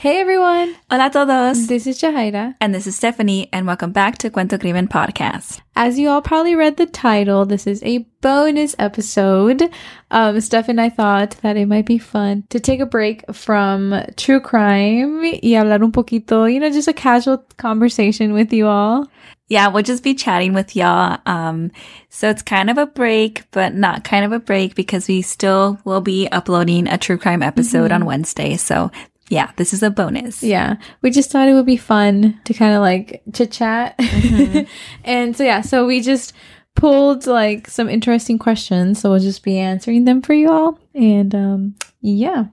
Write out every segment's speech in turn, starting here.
Hey everyone! Hola a todos! This is Jahaira. And this is Stephanie, and welcome back to Cuento Crimen Podcast. As you all probably read the title, this is a bonus episode. Um, Steph and I thought that it might be fun to take a break from true crime y hablar un poquito, you know, just a casual conversation with you all. Yeah, we'll just be chatting with y'all. Um, so it's kind of a break, but not kind of a break because we still will be uploading a true crime episode mm-hmm. on Wednesday. So yeah, this is a bonus. Yeah. We just thought it would be fun to kind of like chit chat. Mm-hmm. and so, yeah, so we just pulled like some interesting questions. So we'll just be answering them for you all. And um, yeah,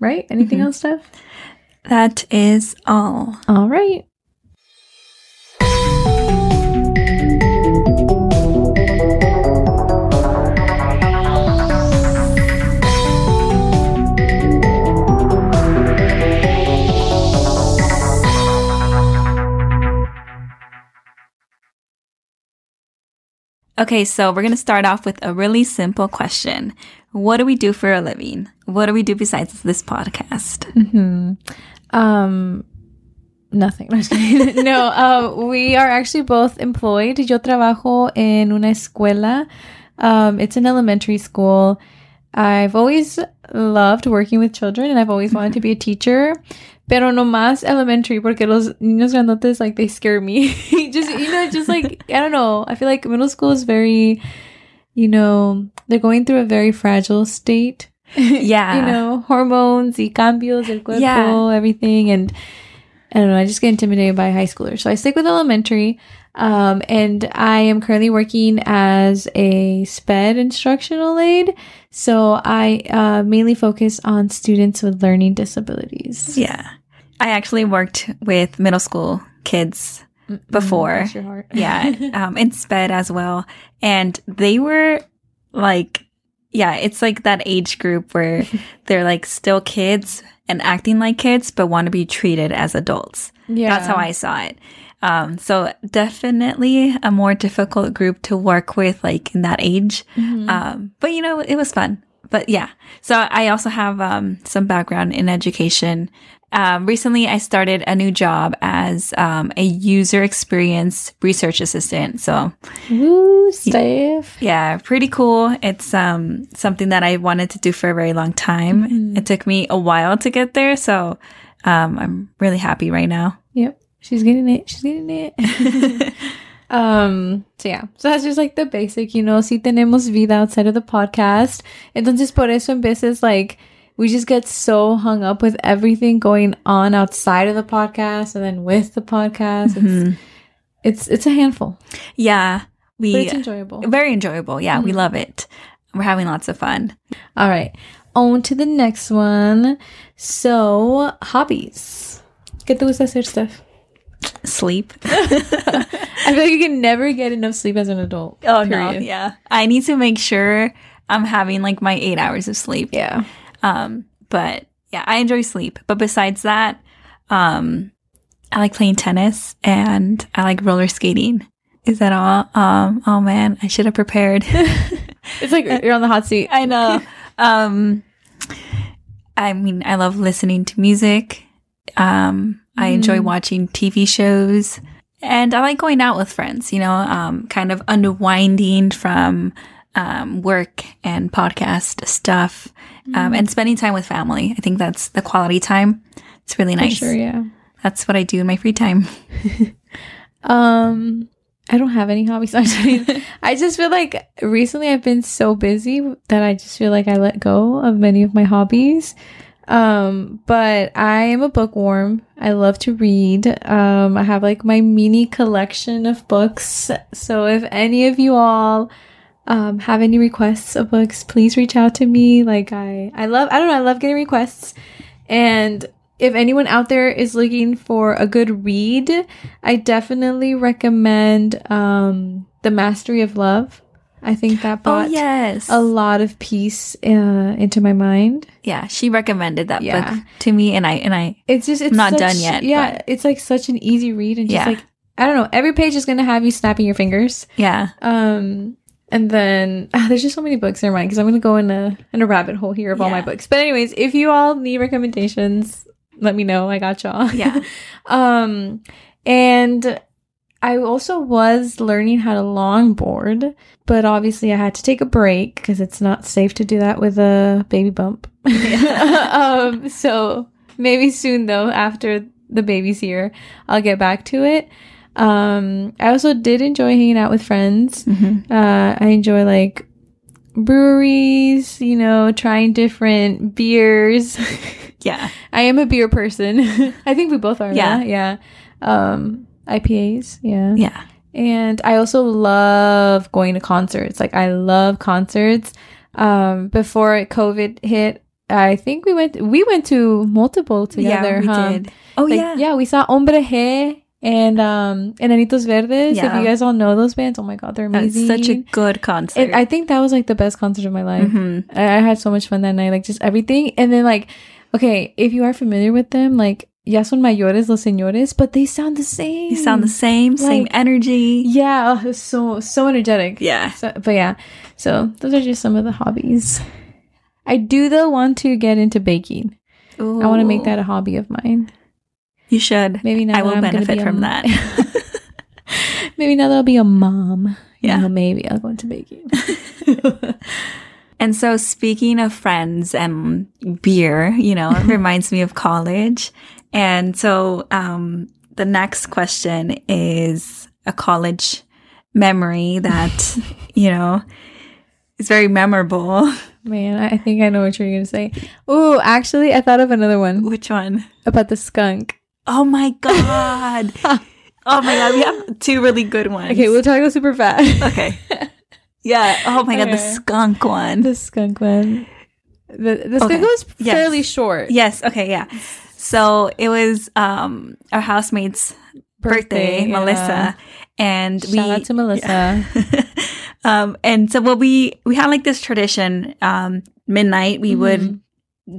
right? Anything mm-hmm. else, Steph? That is all. All right. Okay, so we're going to start off with a really simple question. What do we do for a living? What do we do besides this podcast? Mm-hmm. Um, nothing. no, uh, we are actually both employed. Yo trabajo en una escuela. Um, it's an elementary school. I've always loved working with children and I've always wanted to be a teacher. Pero no más elementary porque los niños grandotes like they scare me. just you know, just like I don't know. I feel like middle school is very, you know, they're going through a very fragile state. Yeah. you know, hormones y cambios del cuerpo, yeah. everything and I don't know, I just get intimidated by high schoolers. So I stick with elementary. Um, and I am currently working as a SPED instructional aide. So I uh, mainly focus on students with learning disabilities. Yeah. I actually worked with middle school kids before. yeah. Um, in SPED as well. And they were like, yeah, it's like that age group where they're like still kids and acting like kids, but want to be treated as adults. Yeah. That's how I saw it. Um, so definitely a more difficult group to work with, like in that age. Mm-hmm. Um, but you know, it was fun. But yeah, so I also have um, some background in education. Um, recently, I started a new job as um, a user experience research assistant. So, Woo, Steph. Yeah, pretty cool. It's um, something that I wanted to do for a very long time. Mm-hmm. It took me a while to get there. So, um, I'm really happy right now. Yep. She's getting it. She's getting it. um, so yeah. So that's just like the basic, you know, si tenemos vida outside of the podcast. Entonces por eso en veces like we just get so hung up with everything going on outside of the podcast and then with the podcast. Mm-hmm. It's, it's it's a handful. Yeah. We but it's enjoyable. Very enjoyable. Yeah, mm-hmm. we love it. We're having lots of fun. All right. On to the next one. So, hobbies. ¿Qué te gusta hacer, Steph? sleep. I feel like you can never get enough sleep as an adult. Oh period. no, yeah. I need to make sure I'm having like my eight hours of sleep. Yeah. Um, but yeah, I enjoy sleep. But besides that, um, I like playing tennis and I like roller skating. Is that all? Um, oh man, I should have prepared. it's like you're on the hot seat. I know. um, I mean, I love listening to music. Um, I enjoy mm. watching TV shows and I like going out with friends, you know, um, kind of unwinding from um, work and podcast stuff um, mm. and spending time with family. I think that's the quality time. It's really nice. For sure, yeah. That's what I do in my free time. um, I don't have any hobbies. I just feel like recently I've been so busy that I just feel like I let go of many of my hobbies. Um, but I am a bookworm. I love to read. Um, I have like my mini collection of books. So if any of you all um have any requests of books, please reach out to me. Like I I love I don't know, I love getting requests. And if anyone out there is looking for a good read, I definitely recommend um The Mastery of Love I think that oh, brought oh, yes. a lot of peace uh, into my mind. Yeah, she recommended that yeah. book to me, and I and I. It's just it's not such, done yet. Yeah, but. it's like such an easy read, and just yeah. like I don't know, every page is gonna have you snapping your fingers. Yeah. Um, and then uh, there's just so many books in mind because I'm gonna go in a in a rabbit hole here of yeah. all my books. But anyways, if you all need recommendations, let me know. I got y'all. Yeah. um, and I also was learning how to longboard, but obviously I had to take a break because it's not safe to do that with a baby bump. um, so maybe soon though, after the baby's here, I'll get back to it. Um, I also did enjoy hanging out with friends. Mm-hmm. Uh, I enjoy like breweries, you know, trying different beers. Yeah. I am a beer person. I think we both are. Yeah. Yeah. Yeah. Um, IPAs. Yeah. Yeah. And I also love going to concerts. Like I love concerts. Um, before COVID hit, I think we went we went to multiple together. yeah, we huh? did. Oh Like, yeah. yeah, we saw Hombres G and um Enanitos Verdes. Yeah. If you guys all know those bands, oh my god, they're That's amazing. such a good concert. And I think that was like the best concert of my life. Mhm. I, I had so much fun that night, like just everything. And then like, okay, if you are familiar with them, like ya son mayores los señores, but they sound the same. They sound the same, same energy. Yeah, oh, so so energetic. Yeah. So, but yeah, so those are just some of the hobbies. I do though want to get into baking. I want to make that a hobby of mine. You should. Maybe now I will benefit be from that. Maybe now that I'll be a mom. Yeah. you know, maybe I'll go into baking. And so, speaking of friends and beer, you know, it reminds me of college. And so, um, the next question is a college memory that, you know, is very memorable. Man, I I think I know what you're gonna say. Oh, actually, I thought of another one Which one? about the skunk. Oh my God. oh my God. We have two really good ones. Okay, we'll talk about super fast. okay. Yeah. Oh my God. The skunk one. the skunk one. The the skunk Okay. was Yes. fairly short. Yes. Okay. Yeah. So it was um our housemate's birthday, yeah. Melissa, and we Shout out to Melissa. um and so what we we had like this tradition um midnight we would Mm-hmm.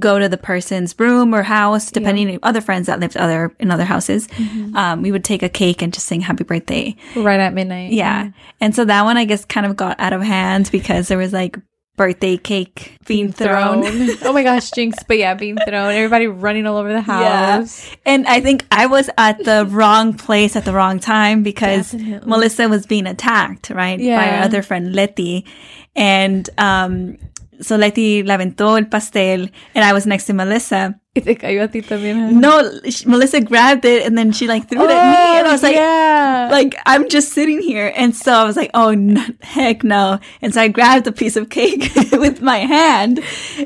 Go to the person's room or house depending on other friends that lived other in other houses Mm-hmm. um we would take a cake and just sing happy birthday Right at midnight. yeah and so that one i guess kind of got out of hand because there was like birthday cake being thrown, oh my gosh, jinx. But yeah, being thrown. Everybody running all over the Yeah. house. And I think I was at the wrong place at the wrong time because Definitely. Melissa was being attacked, right? By Yeah. our other friend Letty. And um so Letty le aventó el pastel and I was next to Melissa. Y te cayó a ti también. huh? No, sh- Melissa grabbed it and then she like threw it at me and I was like, Oh, yeah. like I'm just sitting here, and so I was like, "Oh no, heck no!" And so I grabbed a piece of cake with my hand,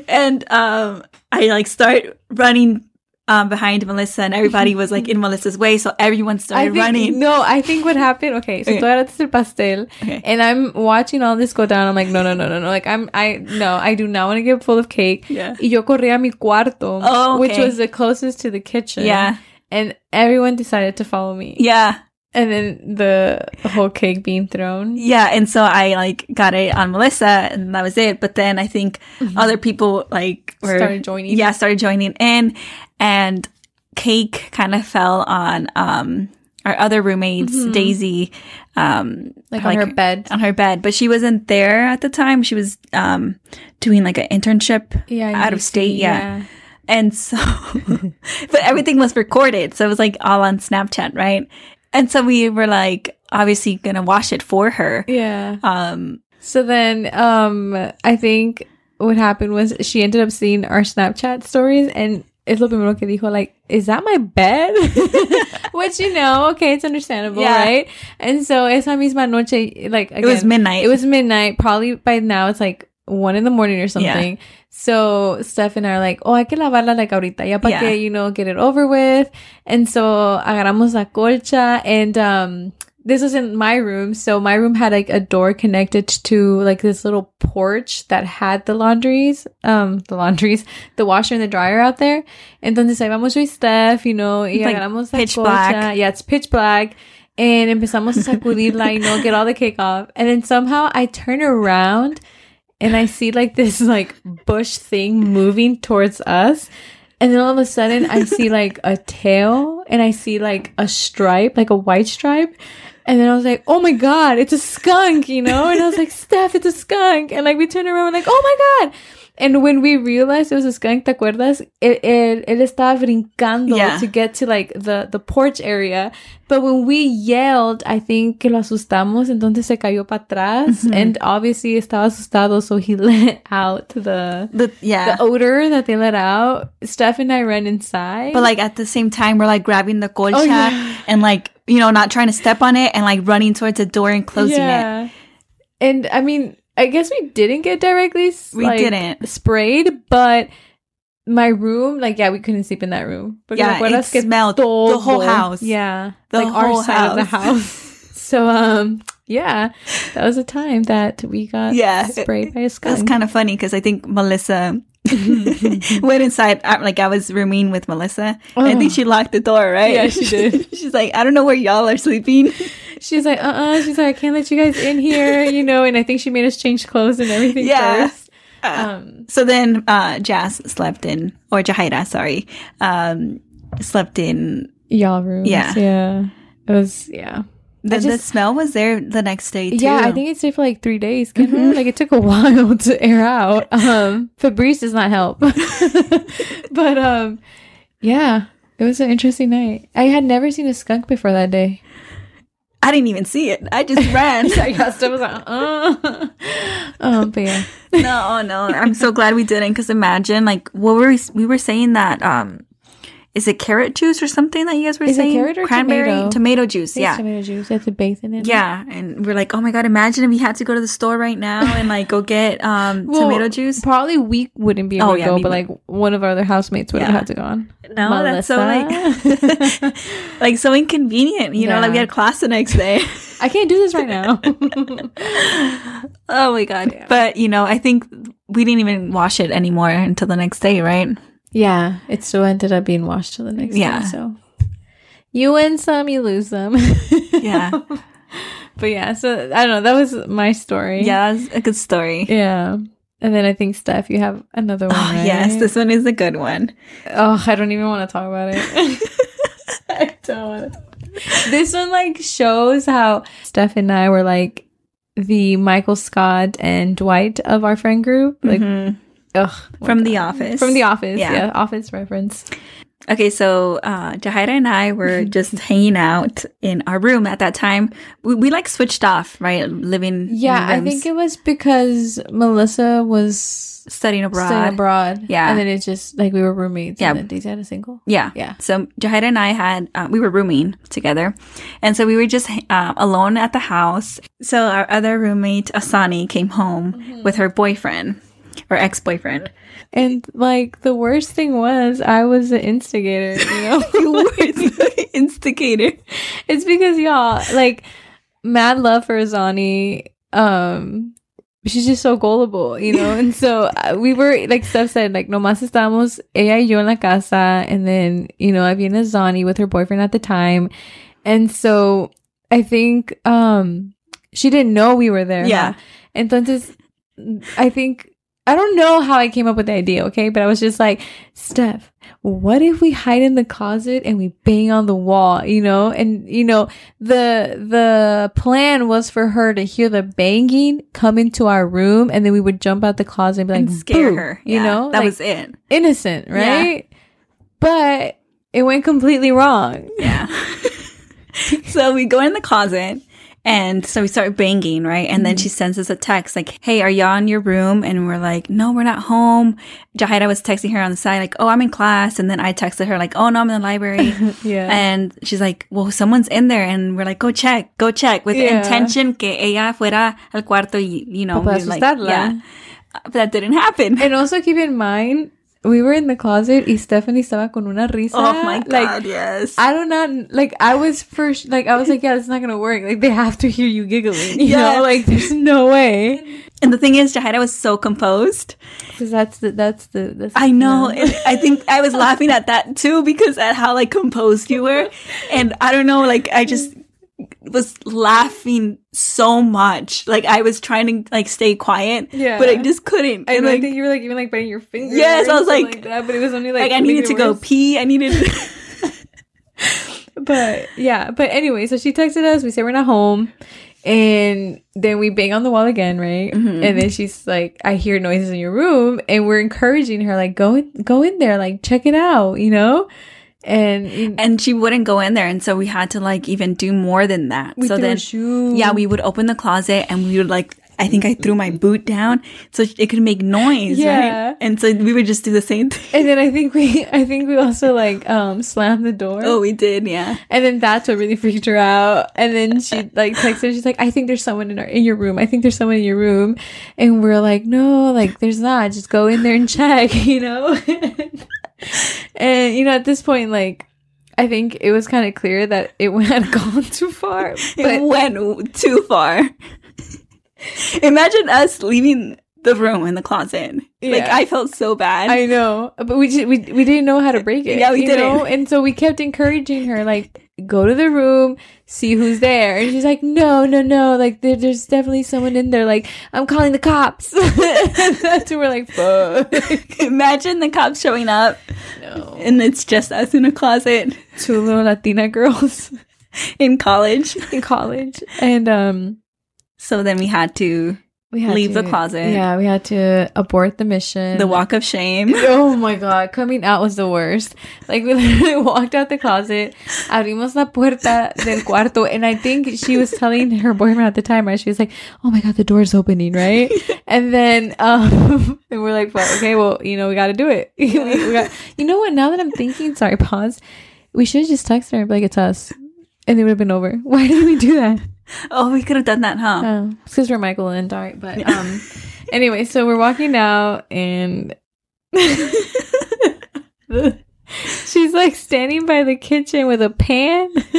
and um, I like start running um, behind Melissa, and everybody was like in Melissa's way, so everyone I started think, running. No, I think what happened. Okay, so Okay. tú agarraste el pastel, Okay. and I'm watching all this go down. I'm like, no, no, no, no, no. Like I'm, I no, I do not want to get full of cake. Yeah. Y yo corrí a mi cuarto, Oh, which was the closest to the kitchen. Yeah. and everyone decided to follow me. Yeah, and then the whole cake being thrown. yeah, and so I like got it on Melissa, and that was it. But then I think other people like were Mm-hmm. Started joining. Yeah, started joining in, and cake kind of fell on um our other roommates, Daisy, um, Mm-hmm. Like on her bed. on her bed, but she wasn't there at the time. She was um doing like an internship Yeah, out of state. Yeah. And so, but everything was recorded. So it was like all on Snapchat, right? And so we were like, obviously gonna wash it for her. yeah. Um, So then, um, I think what happened was she ended up seeing our Snapchat stories and es lo primero que dijo, like, is that my bed? Which, you know, okay, it's understandable, Yeah. right? And so esa misma noche, like, it was midnight. It was midnight. Probably by now it's like one in the morning or something. So Steph and I are like, oh, hay que lavarla like ahorita, ya para Yeah. que, you know, get it over with. And so agarramos la colcha and, um, this was in my room. So my room had like a door connected to like this little porch that had the laundries, um, the laundries, the washer and the dryer out there. Entonces ahí vamos yo y Steph, you know, y like, agarramos la pitch colcha. black. Yeah, it's pitch black. And empezamos a sacudirla, you know, get all the cake off. And then somehow I turn around and I see like this like bush thing moving towards us. And then all of a sudden I see like a tail and I see like a stripe, like a white stripe. And then I was like, oh my God, it's a skunk, you know? And I was like, Steph, it's a skunk. And like we turned around, we're like, oh my God. And when we realized it was a skunk, ¿te acuerdas? Él, él, él estaba brincando Yeah. to get to like the, the porch area. But when we yelled, I think que lo asustamos, entonces se cayó para atrás. Mhm. And obviously estaba asustado, so he let out the, The, yeah. the odor that they let out. Steph and I ran inside. but like at the same time, we're like grabbing the colcha Oh, yeah. and like, you know, not trying to step on it and like running towards the door and closing it. And I mean, I guess we didn't get directly We like, didn't. sprayed, but my room, like, yeah, we couldn't sleep in that room. Porque Yeah, ¿te acuerdas it smelled the whole house. Yeah, The like our whole side of the house. house. so, um, yeah, that was a time that we got Yeah. sprayed by a That's skunk. kind of funny because I think Melissa went inside. uh, Like I was rooming with Melissa. and I think Oh. she locked the door, right? Yeah, she did. She's like, I don't know where y'all are sleeping. She's like, uh, uh She's like, I can't let you guys in here, you know. And I think she made us change clothes and everything Yeah. first. Um, So then uh, Jazz slept in, or Jahaira, sorry, um, slept in. y'all rooms. Yeah. yeah. It was yeah. The, I the smell was there the next day too. Yeah, I think it stayed for like three days. Mhm. Like it took a while to air out. Um, Febreze does not help. but um, yeah, it was an interesting night. I had never seen a skunk before that day. I didn't even see it. I just ran. I stuff. I was like, oh, um, but yeah, no, no. I'm so glad we didn't because imagine like what were we, we were saying that um is it carrot juice or something that you guys were Is it saying? carrot or Cranberry tomato? juice. yeah. Yeah. tomato juice. You a bathe in it. Yeah, and we're like, oh my god! Imagine if we had to go to the store right now and like go get um Well, tomato juice. Probably we wouldn't be able Oh, to yeah, go, but like one of our other housemates would have had to go on. No, that's so like like so inconvenient. You know, like we had class the next day. I can't do this right now. oh my god! Yeah. But you know, I think we didn't even wash it anymore until the next day, right? Yeah, it still ended up being washed till the next Yeah. day. So you win some, you lose some. Yeah. but yeah, so I don't know. That was my story. Yeah, that's a good story. Yeah. And then I think Steph, you have another one. Oh, right? yes, this one is a good one. Oh, I don't even want to talk about it. I don't. This one like shows how Steph and I were like the Michael Scott and Dwight of our friend group. Like, Mhm. ugh, From The Office. From The Office. Yeah. Yeah. Office reference. Okay, so uh, Jahaira and I were just hanging out in our room at that time. We, we like switched off, right? Living in Yeah, I think it was because Melissa was studying abroad. studying abroad. Yeah. And then it's just like we were roommates. Yeah. And Daisy had a single. Yeah. Yeah. So Jahaira and I had, uh, we were rooming together. And so we were just uh, alone at the house. So our other roommate, Asani, came home Mm-hmm. with her boyfriend or ex boyfriend. And like the worst thing was I was the instigator, you know? you were the instigator. It's because y'all like mad love for Azani. Um, she's just so gullible, you know. and so uh, we were like Steph said, like nomás estamos ella y yo en la casa, and then you know I viene Azani with her boyfriend at the time, and so I think um she didn't know we were there. Yeah. huh? Entonces, I think I don't know how I came up with the idea, okay? But I was just like, Steph, what if we hide in the closet and we bang on the wall, you know? And you know, the the plan was for her to hear the banging come into our room and then we would jump out the closet and be like and scare her. You Yeah, know? That Like, was it. innocent, Yeah. right? But it went completely wrong. Yeah. so we go in the closet and so we start banging, right? And then she mm-hmm. sends us a text like, Hey, are y'all in your room? And we're like, No, we're not home. Jahaira was texting her on the side, like, Oh, I'm in class. And then I texted her, like, Oh, no, I'm in the library. Yeah. and she's like, Well, someone's in there. And we're like, Go check, go check with Yeah. intention que ella fuera al cuarto, y, you know, like, yeah. But that didn't happen. And also keep in mind, we were in the closet y Stephanie estaba con una risa. oh my God, Like, yes. I don't know, like, I was first, like, I was like, yeah, it's not gonna work. Like, they have to hear you giggling, you Yeah. know? Like, there's no way. and the thing is, Jahaira was so composed. Because that's the, that's the, that's I know. And I think I was laughing at that too because at how like composed you were. And I don't know, like I just was laughing so much. Like I was trying to like stay quiet. Yeah. But I just couldn't. I and, know, I like, think you were like even like biting your fingers. Yes, I was something like- that, but it was only like, like I needed to go pee. I needed But yeah, but anyway, so she texted us. We say we're not home, And then we bang on the wall again, right? Mhm. And then she's like, I hear noises in your room. And we're encouraging her, like, go in, go in there, like, check it out, you know? And, And she wouldn't go in there. And so we had to like even do more than that. we so then, yeah, we would open the closet and we would like, I think I threw my boot down so it could make noise. Yeah. Right? And so we would just do the same thing. And then I think we, I think we also like, um, slammed the door. Oh, we did. Yeah. And then that's what really freaked her out. And then she like texted, she's like, I think there's someone in our in your room. I think there's someone in your room. And we're like, no, like there's not. Just go in there and check, you know? And you know, at this point, like I think it was kind of clear that it had gone too far. It went too far. Imagine us leaving the room in the closet. Like I felt so bad. I know, but we just, we we didn't know how to break it. Yeah, we didn't. know? and so we kept encouraging her, like, go to the room, see who's there, and she's like, no, no, no, like there, there's definitely someone in there. Like I'm calling the cops. That's we're like, fuck. Imagine the cops showing up no, and it's just us in a closet two little Latina girls in college. in college, and um, So then we had to we had Leave to, the closet. Yeah, we had to abort the mission. the walk of shame. Oh my god, coming out was the worst. Like we literally walked out the closet, abrimos la puerta del cuarto, and I think she was telling her boyfriend at the time, right? She was like, "Oh my god, the door's opening, right?" and then, um, and we're like, well, "Okay, well, you know, we got to do it." we, we got, you know what? Now that I'm thinking, sorry, pause. We should have just texted her, and be like, "It's us," and it would have been over. Why did we do that? Oh, we could have done that, huh? Oh, it's because we're Michael and Dwight. But um, anyway, so we're walking out, and she's like standing by the kitchen with a pan,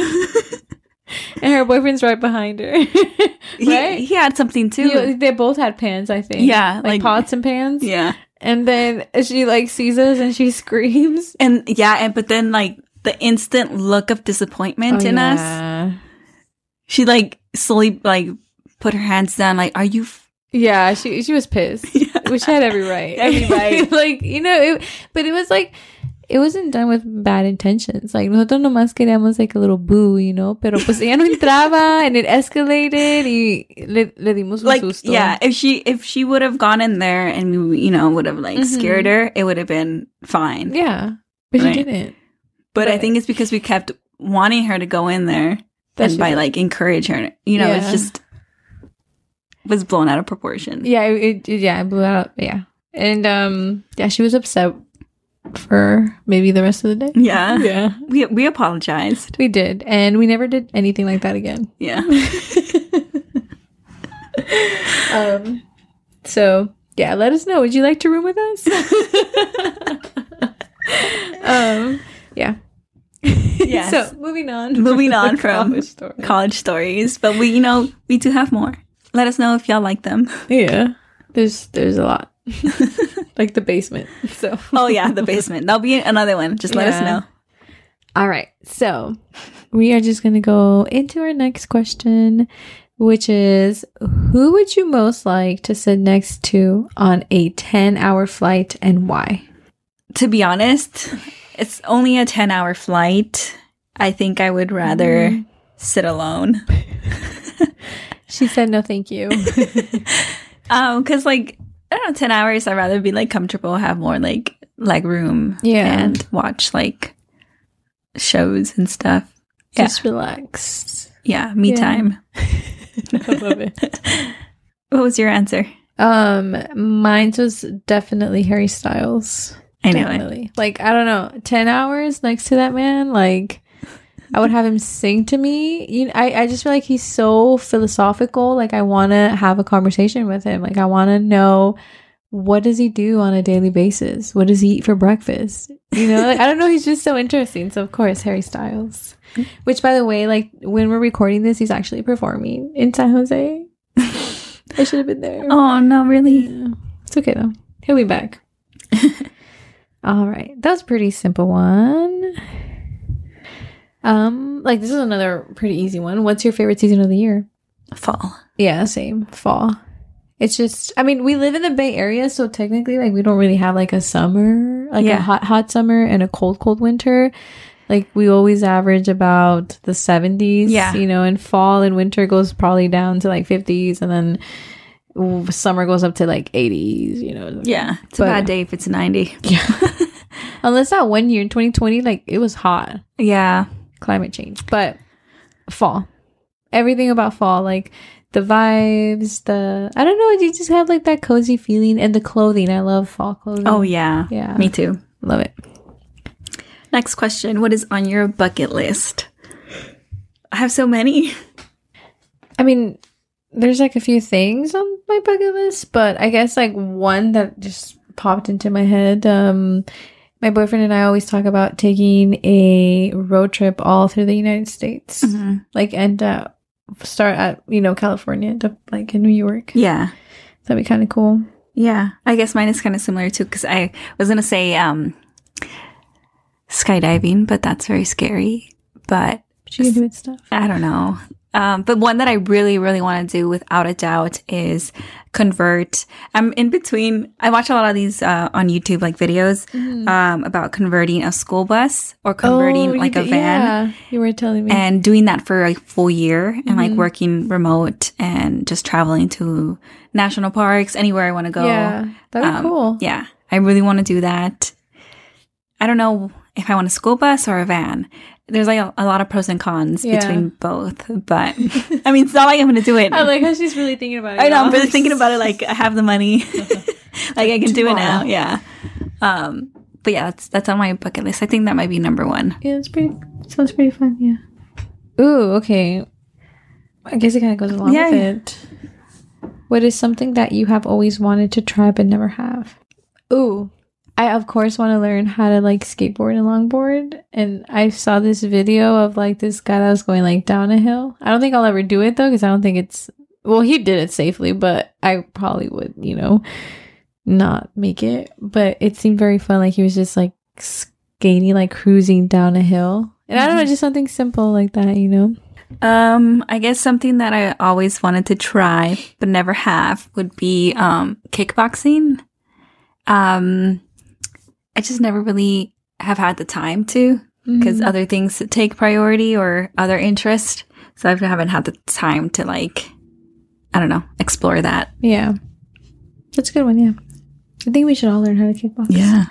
and her boyfriend's right behind her. He, right? he had something too. You- they both had pans, I think. Yeah, like, like- pots and pans. yeah. And then she like sees us and she screams. And yeah, and but then like the instant look of disappointment Oh, in us, she like slowly like put her hands down, like, "Are you?" F-? Yeah, she she was pissed. Yeah. Which had every right. Every right. like, you know, it, but it was like it wasn't done with bad intentions. Like nosotros nomás queríamos like a little boo, you know, pero pues ella no entraba and it escalated y le, le dimos un Like, susto. yeah, if she if she would have gone in there and we, you know, would have like Mhm. scared her, it would have been fine. Yeah. But Right. she didn't. But, I think it's because we kept wanting her to go in there That's and by like encourage her. You know, it's just was blown out of proportion. Yeah, it, it yeah, it blew out. Yeah. And um yeah, she was upset for maybe the rest of the day. Yeah. Yeah. We we apologized. We did. And we never did anything like that again. Yeah. um so yeah let us know would you like to room with us um yeah Yes. so moving on Moving on from college story. College stories, but we you know, we do have more. Let us know if y'all like them. yeah there's there's a lot like the basement so Oh yeah, the basement. That'll be another one. Just let us know. all right so we are just gonna go into our next question which is who would you most like to sit next to on a 10 hour flight and why To be honest, it's only a 10 hour flight. I think I would rather Mm. sit alone. She said no, thank you. Um, cause like, I don't know, 10 hours, I'd rather be like comfortable, have more like leg room. Yeah. And watch like shows and stuff. Yeah. Just relax. Yeah. Me Yeah. time. I love it. What was your answer? Um, mine was definitely Harry Styles. I know. Like I don't know, ten hours next to that man. Like I would have him sing to me. You know, I I just feel like he's so philosophical. Like I want to have a conversation with him. Like I want to know what does he do on a daily basis? What does he eat for breakfast? You know, like I don't know. He's just so interesting. So of course, Harry Styles. Which, by the way, like when we're recording this, he's actually performing in San Jose. I should have been there. Oh, no, really? Yeah. It's okay though. He'll be back. All right. That was a pretty simple one. Um, like this is another pretty easy one. What's your favorite season of the year? Fall. Yeah, same. Fall. It's just I mean, we live in the Bay Area, so technically like we don't really have like a summer, like Yeah. a hot hot summer and a cold cold winter. Like we always average about the 70s. Yeah. You know, and fall and winter goes probably down to like 50s and then summer goes up to like 80s, you know. Yeah. It's But- a bad day if it's 90. Yeah. Unless that one year in 2020, like it was hot. Yeah. Climate change. But fall. Everything about fall, like the vibes, the I don't know, you just have like that cozy feeling and the clothing. I love fall clothing. Oh, yeah. Yeah. Me too. love it. Next question What is on your bucket list? I have so many. I mean, there's like a few things on my bucket list, but I guess like one that just popped into my head. Um, my boyfriend and I always talk about taking a road trip all through the United States, like and uh, start at you know California to like in New York. Yeah. That'd be kind of cool. Yeah. I guess mine is kind of similar too because I was going to say um, skydiving, but that's very scary. But But you can do it stuff. I don't know. Um, but one that I really, really want to do without a doubt is convert. I'm in between. I watch a lot of these uh, on YouTube, like videos um, about converting a school bus or converting Oh, like a van Yeah, you were telling me. and doing that for a full year and like working remote and just traveling to national parks, anywhere I want to go. yeah, that'd be Um, cool. Yeah, I really want to do that. I don't know if I want a school bus or a van. There's like a, a lot of pros and cons Yeah. between both, but I mean, it's not like I'm going to do it. I like how she's really thinking about it. I know I'm really thinking about it. Like I have the money, like I can do it now. Yeah. Um. But yeah, that's that's on my bucket list. I think that might be number one. Yeah, it's pretty. Sounds pretty fun. Yeah. Ooh, okay. I guess it kind of goes along Yeah, with yeah. it. What is something that you have always wanted to try but never have? Ooh, I of course want to learn how to like skateboard and longboard. And I saw this video of like this guy that was going like down a hill. I don't think I'll ever do it though because I don't think it's. Well, he did it safely, but I probably would, you know, not make it. But it seemed very fun. Like he was just like skating, like cruising down a hill. And I don't know, just something simple like that, you know? Um, I guess something that I always wanted to try but never have would be um kickboxing. Um, I just never really have had the time to because Mhm. other things take priority or other interest. So I haven't had the time to like, I don't know, explore that. yeah. That's a good one, yeah. I think we should all learn how to kickbox. Yeah.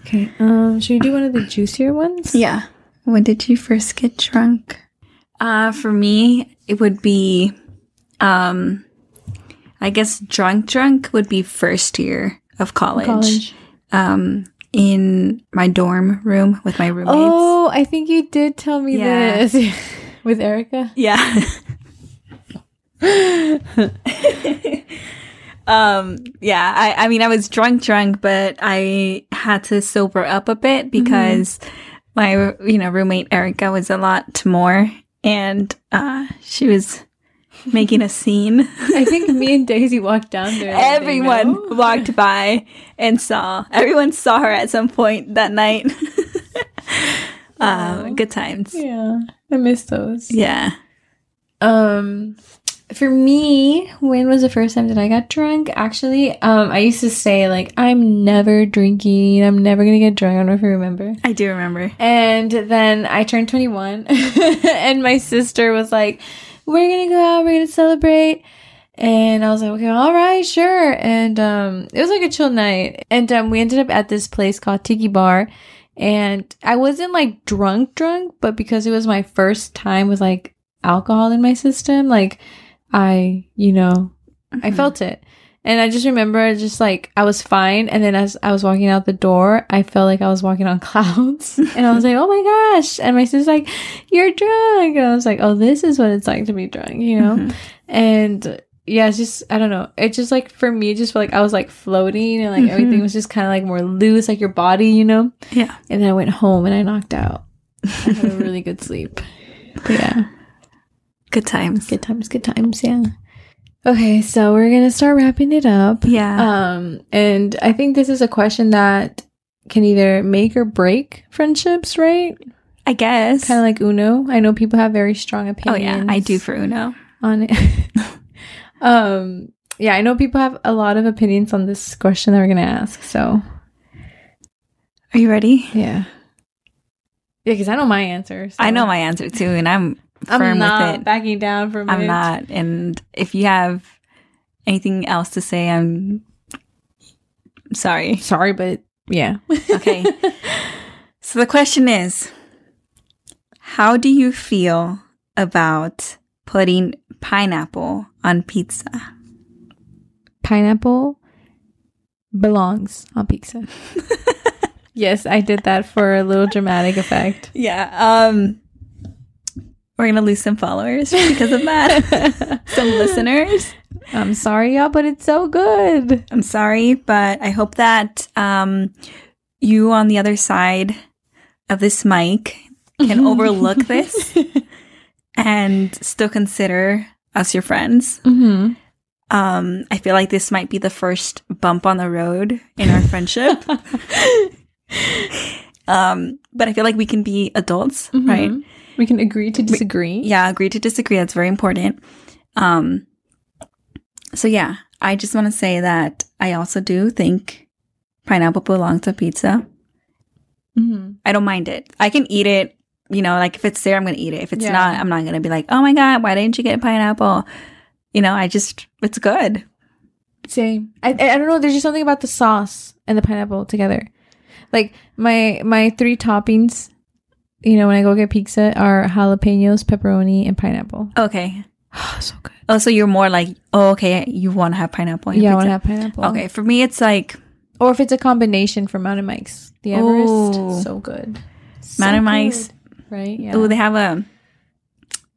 Okay. Um, should we do one of the juicier ones? Yeah. When did you first get drunk? Uh, for me, it would be, um, I guess drunk drunk would be first year of college. College. Um, in my dorm room with my roommates. Oh, I think you did tell me Yeah. this with Erica. Yeah. um yeah I, I mean i was drunk drunk but i had to sober up a bit because my you know roommate erica was a lot more and uh she was making a scene I think me and Daisy walked down there. everyone walked by and saw everyone saw her at some point that night um good times Yeah, I miss those. yeah Um, for me, when was the first time that I got drunk? Actually, um, I used to say like I'm never drinking. I'm never gonna get drunk. I don't know if you remember. i do remember And then I turned 21, and my sister was like, "We're gonna go out. We're gonna celebrate." And I was like, "Okay, all right, sure." And um, it was like a chill night. And um, we ended up at this place called Tiki Bar. And I wasn't like drunk, drunk, but because it was my first time with like alcohol in my system, like I, you know, I felt it. And I just remember just like I was fine. And then as I was walking out the door, I felt like I was walking on clouds. and I was like, oh my gosh. And my sister's like, you're drunk. And I was like, oh, this is what it's like to be drunk, you know? Mhm. And yeah, it's just, I don't know. It just like, for me, it just felt like I was like floating and like Mhm. everything was just kind of like more loose, like your body, you know? yeah And then I went home and I knocked out. I had a really good sleep. But yeah. good times Good times, good times, yeah. Okay, so we're gonna start wrapping it up. yeah Um, and I think this is a question that can either make or break friendships, right? I guess. Kind of like Uno. I know people have very strong opinions. oh yeah, I do for Uno. on it. um, yeah, I know people have a lot of opinions on this question that we're gonna ask. So Are you ready? yeah, Yeah, because I know my answer. So. I know my answer too, and I'm firm I'm not with it. backing down from I'm it. not. And if you have anything else to say, I'm sorry. Sorry, but yeah. okay. So the question is How do you feel about putting pineapple on pizza? Pineapple belongs on pizza. yes, I did that for a little dramatic effect. Yeah. Um we're gonna lose some followers because of that. some listeners. I'm sorry, y'all, but it's so good. I'm sorry, but I hope that um, you on the other side of this mic can overlook this and still consider us your friends. Mm-hmm. Um, I feel like this might be the first bump on the road in our friendship. um, but I feel like we can be adults, mm-hmm. right? We can agree to disagree. We, yeah, agree to disagree. That's very important. Um, so yeah, I just want to say that I also do think pineapple belongs to pizza. Mm-hmm. I don't mind it. I can eat it. You know, like if it's there, I'm gonna eat it. If it's yeah. not, I'm not gonna be like, oh my god, why didn't you get pineapple? You know, I just it's good. Same. I I don't know. There's just something about the sauce and the pineapple together. Like my my three toppings, you know, when I go get pizza are jalapenos, pepperoni, and pineapple. Okay. Oh, so good. Oh, so you're more like, oh, okay, you want to have pineapple. yeah, I want to have pineapple. Okay, for me, it's like, or if it's a combination from Mountain Mike's, the Everest, Ooh. so good. So Mountain Mike's, right? Yeah. Oh, they have a.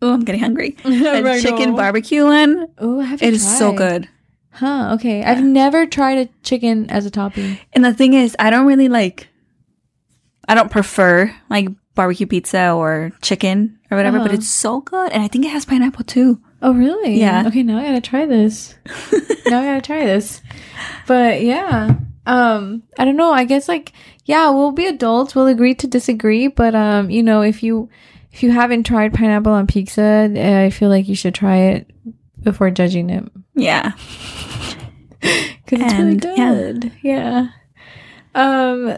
Oh, I'm getting hungry. a chicken barbecue one. Oh, I have. It is tried. so good. Huh. Okay, yeah. I've never tried a chicken as a topping. And the thing is, I don't really like. I don't prefer like barbecue pizza or chicken or whatever, uh-huh. but it's so good, and I think it has pineapple too. Oh, really? Yeah. Okay, now I gotta try this. now I gotta try this. But yeah, um, I don't know. I guess like yeah, we'll be adults. We'll agree to disagree. But um, you know, if you if you haven't tried pineapple on pizza, uh, I feel like you should try it before judging it. Yeah. Because it's really good. Yeah. yeah. Um.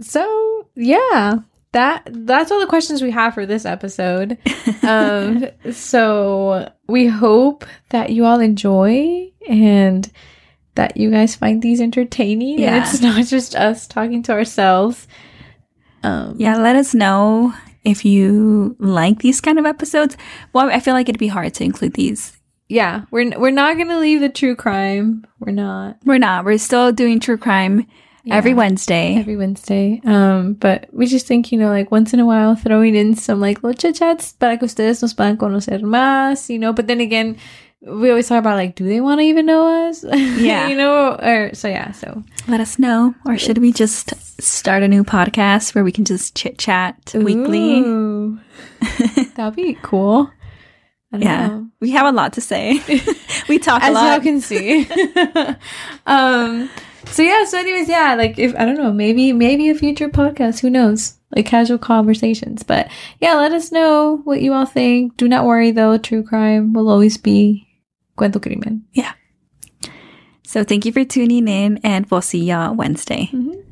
So yeah, that that's all the questions we have for this episode. um, so we hope that you all enjoy and that you guys find these entertaining. Yeah. And it's not just us talking to ourselves. Um, yeah, let us know if you like these kind of episodes. Well, I feel like it'd be hard to include these. Yeah, we're we're not gonna leave the true crime. We're not. We're not. We're still doing true crime yeah. every Wednesday. Every Wednesday. Um, but we just think, you know, like once in a while throwing in some like little chit chats para que ustedes nos puedan conocer más, you know, but then again, we always talk about like, do they want to even know us? Yeah. you know, or so yeah, so let us know. Or should we just start a new podcast where we can just chit chat weekly? That'd be cool. yeah, know. we have a lot to say. we talk as a lot. As you can see. um, so yeah, so anyways, yeah, like if I don't know, maybe maybe a future podcast, who knows? Like casual conversations. But yeah, let us know what you all think. Do not worry though, true crime will always be Cuento Crimen. Yeah. So thank you for tuning in and we'll see y'all Wednesday. Mm-hmm.